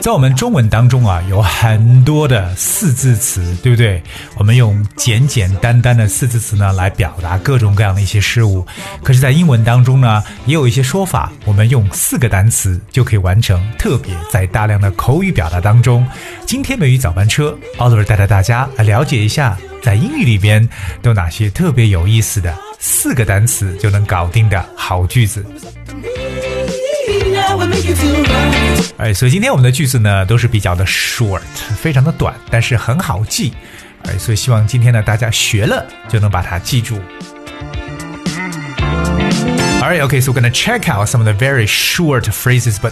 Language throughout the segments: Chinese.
在我们中文当中啊，有很多的四字词，对不对？我们用简简单单的四字词呢来表达各种各样的一些事物。可是，在英文当中呢，也有一些说法，我们用四个单词就可以完成。特别在大量的口语表达当中，今天美语早班车，Oliver 带着大家来了解一下，在英语里边都有哪些特别有意思的四个单词就能搞定的好句子。哎，所以今天我们的句子呢都是比较的 short，非常的短，但是很好记。哎，所以希望今天呢大家学了就能把它记住。Alright, okay, so we're gonna check out some of the very short phrases, but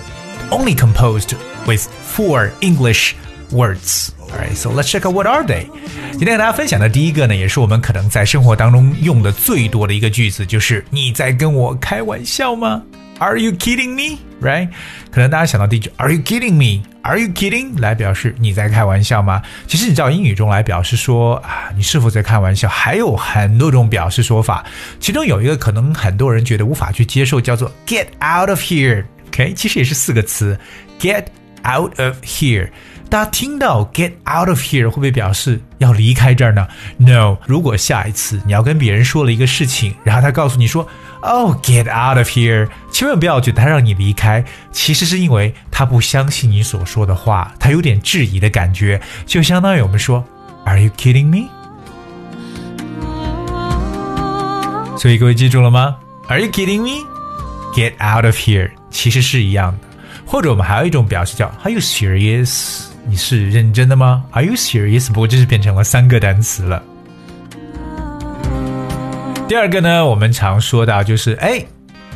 only composed with four English words. Alright, so let's check out what are they. 今天跟大家分享的第一个呢，也是我们可能在生活当中用的最多的一个句子，就是你在跟我开玩笑吗 ？Are you kidding me? Right？可能大家想到第一句 Are you kidding me? Are you kidding? 来表示你在开玩笑吗？其实你知道英语中来表示说啊，你是否在开玩笑，还有很多种表示说法，其中有一个可能很多人觉得无法去接受，叫做 Get out of here。OK，其实也是四个词，Get out of here。大家听到 get out of here 会不会表示要离开这儿呢？No，如果下一次你要跟别人说了一个事情，然后他告诉你说，Oh get out of here，千万不要觉得他让你离开，其实是因为他不相信你所说的话，他有点质疑的感觉，就相当于我们说，Are you kidding me？所以各位记住了吗？Are you kidding me？Get out of here，其实是一样的。或者我们还有一种表示叫 Are you serious？你是认真的吗？Are you serious？不过这是变成了三个单词了。第二个呢，我们常说到就是哎，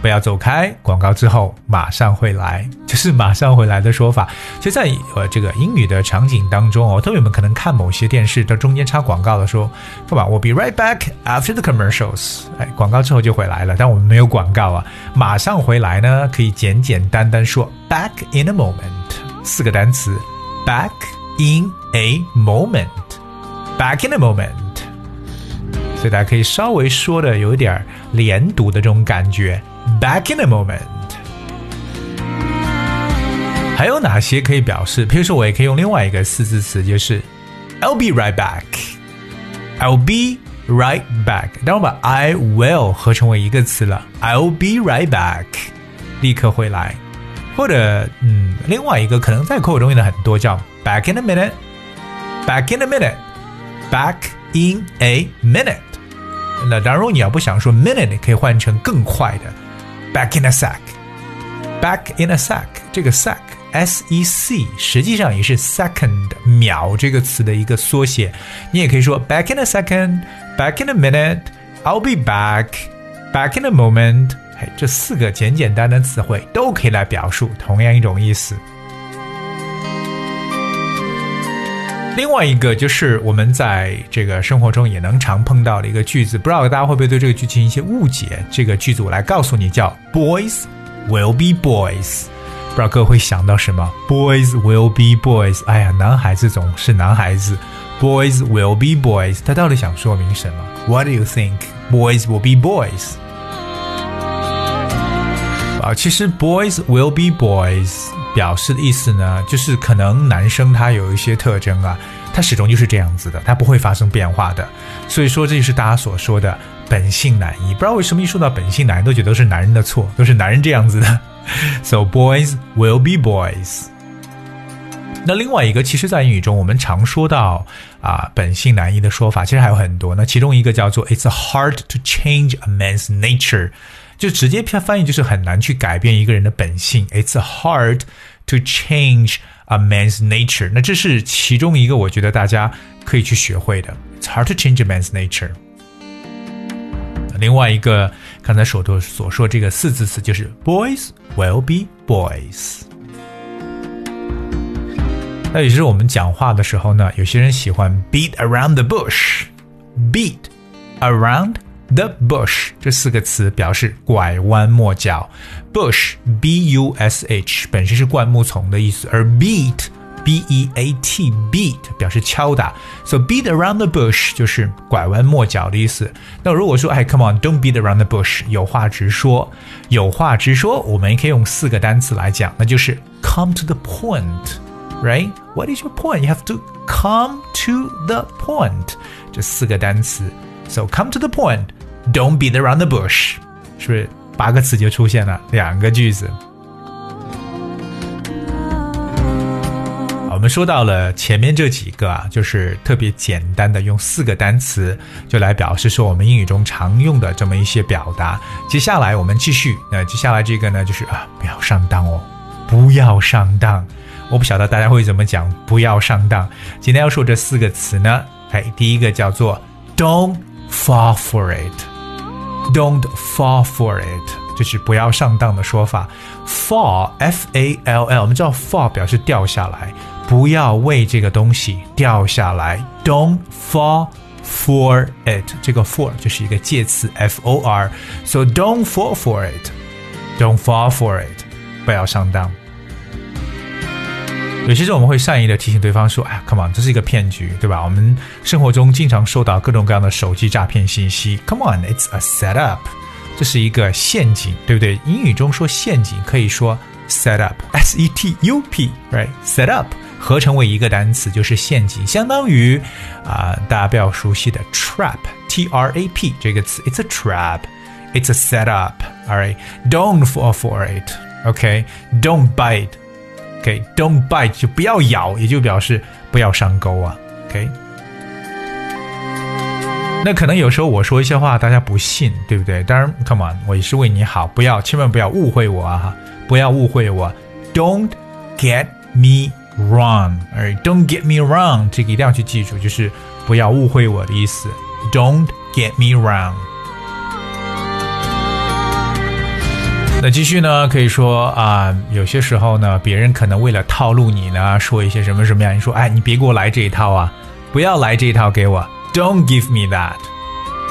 不要走开，广告之后马上会来，就是马上回来的说法。其实，在呃这个英语的场景当中哦，特别我们可能看某些电视的中间插广告的时候，干嘛？我 be right back after the commercials。哎，广告之后就回来了，但我们没有广告啊，马上回来呢，可以简简单单说 back in a moment，四个单词 ，back in a moment，back in a moment。所以大家可以稍微说的有一点连读的这种感觉。Back in a moment。还有哪些可以表示？比如说，我也可以用另外一个四字词，就是 I'll be right back。I'll be right back。当我把 I will 合成为一个词了，I'll be right back，立刻回来。 或者，嗯，另外一个可能在口语中用的很多，叫 back in a minute。Back in a minute。Back in a minute。那当然，如果你要不想说 minute，你可以换成更快的 back in a sec。back in a sec，这个 sec s e c 实际上也是 second 秒这个词的一个缩写。你也可以说 back in a second，back in a minute，I'll be back，back in a moment。 这四个简简单单词汇都可以来表述同样一种意思。另外一个就是我们在这个生活中也能常碰到的一个句子，不知道大家会不会对这个句进行一些误解？这个句子我来告诉你，叫 “Boys will be boys”。不知道各位会想到什么？“Boys will be boys”。哎呀，男孩子总是男孩子。“Boys will be boys”，他到底想说明什么？What do you think? Boys will be boys。啊，其实 “Boys will be boys”。表示的意思呢，就是可能男生他有一些特征啊，他始终就是这样子的，他不会发生变化的。所以说，这就是大家所说的本性难移。不知道为什么一说到本性难移，都觉得是男人的错，都是男人这样子的。So boys will be boys。那另外一个，其实，在英语中我们常说到啊本性难移的说法，其实还有很多。那其中一个叫做 "It's hard to change a man's nature"。就直接翻译就是很难去改变一个人的本性。It's hard to change a man's nature。那这是其中一个我觉得大家可以去学会的。It's hard to change a man's nature。另外一个刚才手头所说这个四字词就是 boys will be boys。那也就是我们讲话的时候呢，有些人喜欢 beat around the bush，beat around。The bush 这四个词表示拐弯抹角。Bush B U S H 本身是灌木丛的意思，而 beat b e a t beat 表示敲打，so beat around the bush 就是拐弯抹角的意思。那如果说哎，come on，don't beat around the bush，有话直说，有话直说，我们也可以用四个单词来讲，那就是 come to the point，right？What is your point? You have to come to the point。这四个单词，so come to the Don't beat around the bush，是不是八个词就出现了两个句子？我们说到了前面这几个啊，就是特别简单的，用四个单词就来表示说我们英语中常用的这么一些表达。接下来我们继续，那接下来这个呢，就是啊，不要上当哦，不要上当。我不晓得大家会怎么讲，不要上当。今天要说这四个词呢，哎，第一个叫做 "Don't fall for it it"，"Don't fall for it"，就是不要上当的说法。Fall，F A L L，我们知道 fall 表示掉下来。不要为这个东西掉下来，Don't fall for it。这个 for 就是一个介词，f o r，so don't fall for it，don't fall for it，不要上当。 有些时候我们会善意的提醒对方说：“哎，come on，这是一个骗局，对吧？”我们生活中经常收到各种各样的手机诈骗信息，come on，it's a setup，这是一个陷阱，对不对？英语中说陷阱可以说 set up，s e t u p，right？set up。合成为一个单词就是陷阱，相当于啊，大家比较熟悉的 trap，t r a p 这个词，it's a trap，it's a setup，all right，don't fall for it，OK，don't bite，OK，don't bite OK，Don't bite 就不要咬，也就表示不要上钩啊，OK。那可能有时候我说一些话，大家不信，对不对？当然，come on，我也是为你好，不要，千万不要误会我啊，哈不要误会我，don't get me。wrong，而 don't get me wrong，这个一定要去记住，就是不要误会我的意思。Don't get me wrong。那继续呢，可以说啊，有些时候呢，别人可能为了套路你呢，说一些什么什么样，你说，哎，你别给我来这一套啊，不要来这一套给我，Don't give me that。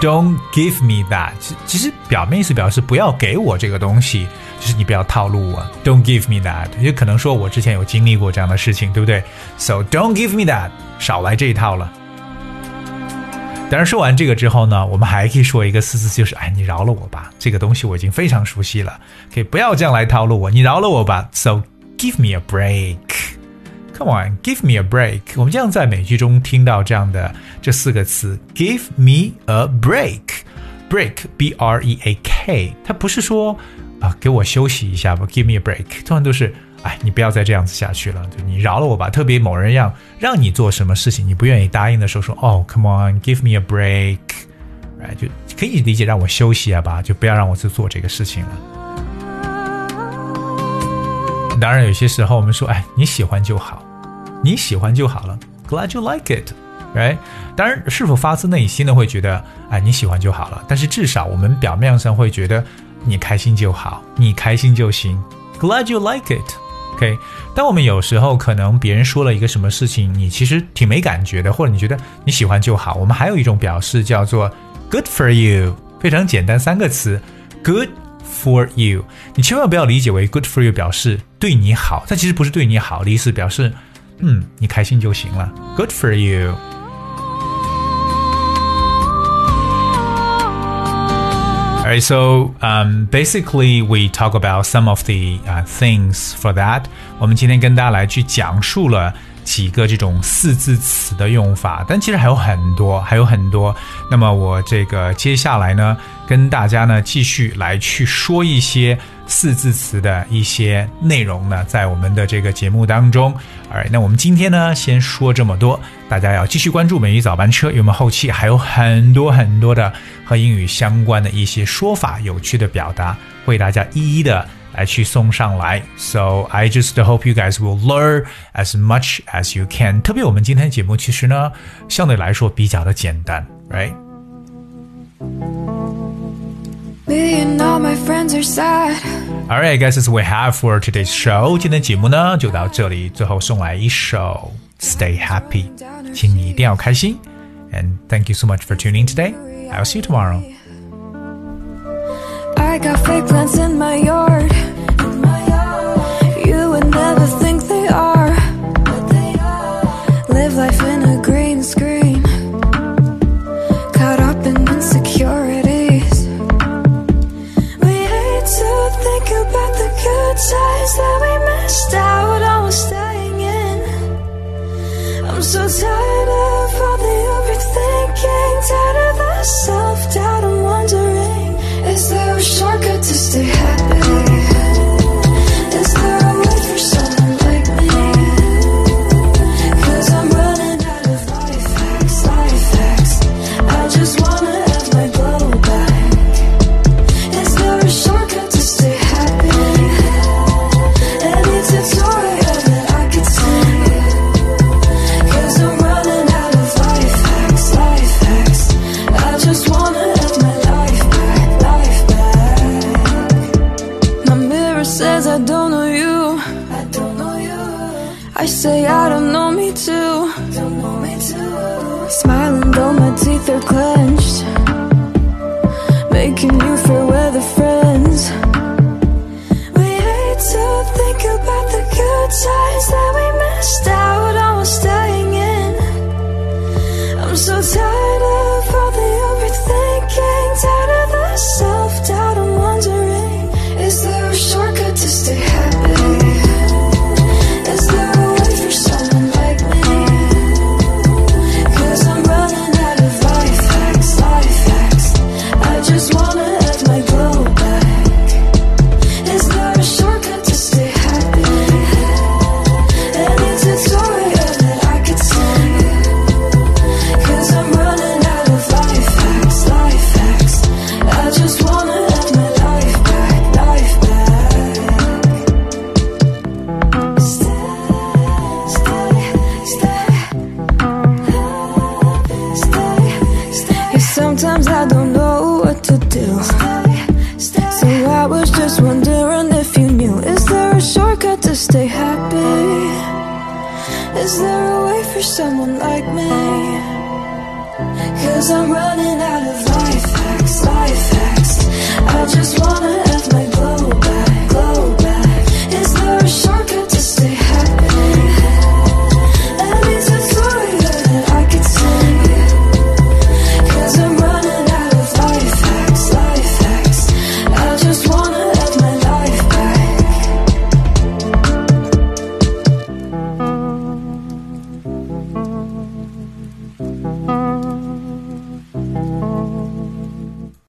Don't give me that。其实表面意思表示不要给我这个东西，就是你不要套路我。Don't give me that。也可能说我之前有经历过这样的事情，对不对？So don't give me that。少来这一套了。当然说完这个之后呢，我们还可以说一个四字，就是哎，你饶了我吧，这个东西我已经非常熟悉了，可以不要这样来套路我，你饶了我吧。So give me a break。Come on, give me a break。我们经常在美剧中听到这样的这四个词：give me a break。break，b r e a k，它不是说啊给我休息一下吧，give me a break。通常都是哎，你不要再这样子下去了，就你饶了我吧。特别某人要让你做什么事情，你不愿意答应的时候，说哦，come on, give me a break。哎，就可以理解让我休息啊吧，就不要让我去做这个事情了。当然，有些时候我们说，哎，你喜欢就好，你喜欢就好了。Glad you like it，right？当然，是否发自内心的会觉得，哎，你喜欢就好了。但是至少我们表面上会觉得你开心就好，你开心就行。Glad you like it OK，但我们有时候可能别人说了一个什么事情，你其实挺没感觉的，或者你觉得你喜欢就好。我们还有一种表示叫做 Good for you，非常简单，三个词，Good。For you，你千万不要理解为 good for you 表示对你好，它其实不是对你好的意思，表示嗯你开心就行了。Good for you。Alright, so um, basically we talk about some of the uh, things for that. 我们今天跟大家来去讲述了 几个这种四字词的用法，但其实还有很多，还有很多。那么我这个接下来呢，跟大家呢继续来去说一些四字词的一些内容呢，在我们的这个节目当中。哎，那我们今天呢先说这么多，大家要继续关注美语早班车，因为我们后期还有很多很多的和英语相关的一些说法、有趣的表达，为大家一一的。来去送上来。So I just hope you guys will learn as much as you can。特别我们今天节目其实呢，相对来说比较的简单，right？ Me and all my friends are sad. Alright, guys, that's what we have for today's show. 今天节目呢就到这里，最后送来一首《Stay Happy》，请你一定要开心。And thank you so much for tuning today. I'll see you tomorrow. Got fake plants in my yard. You would never think they are, Cause I'm running out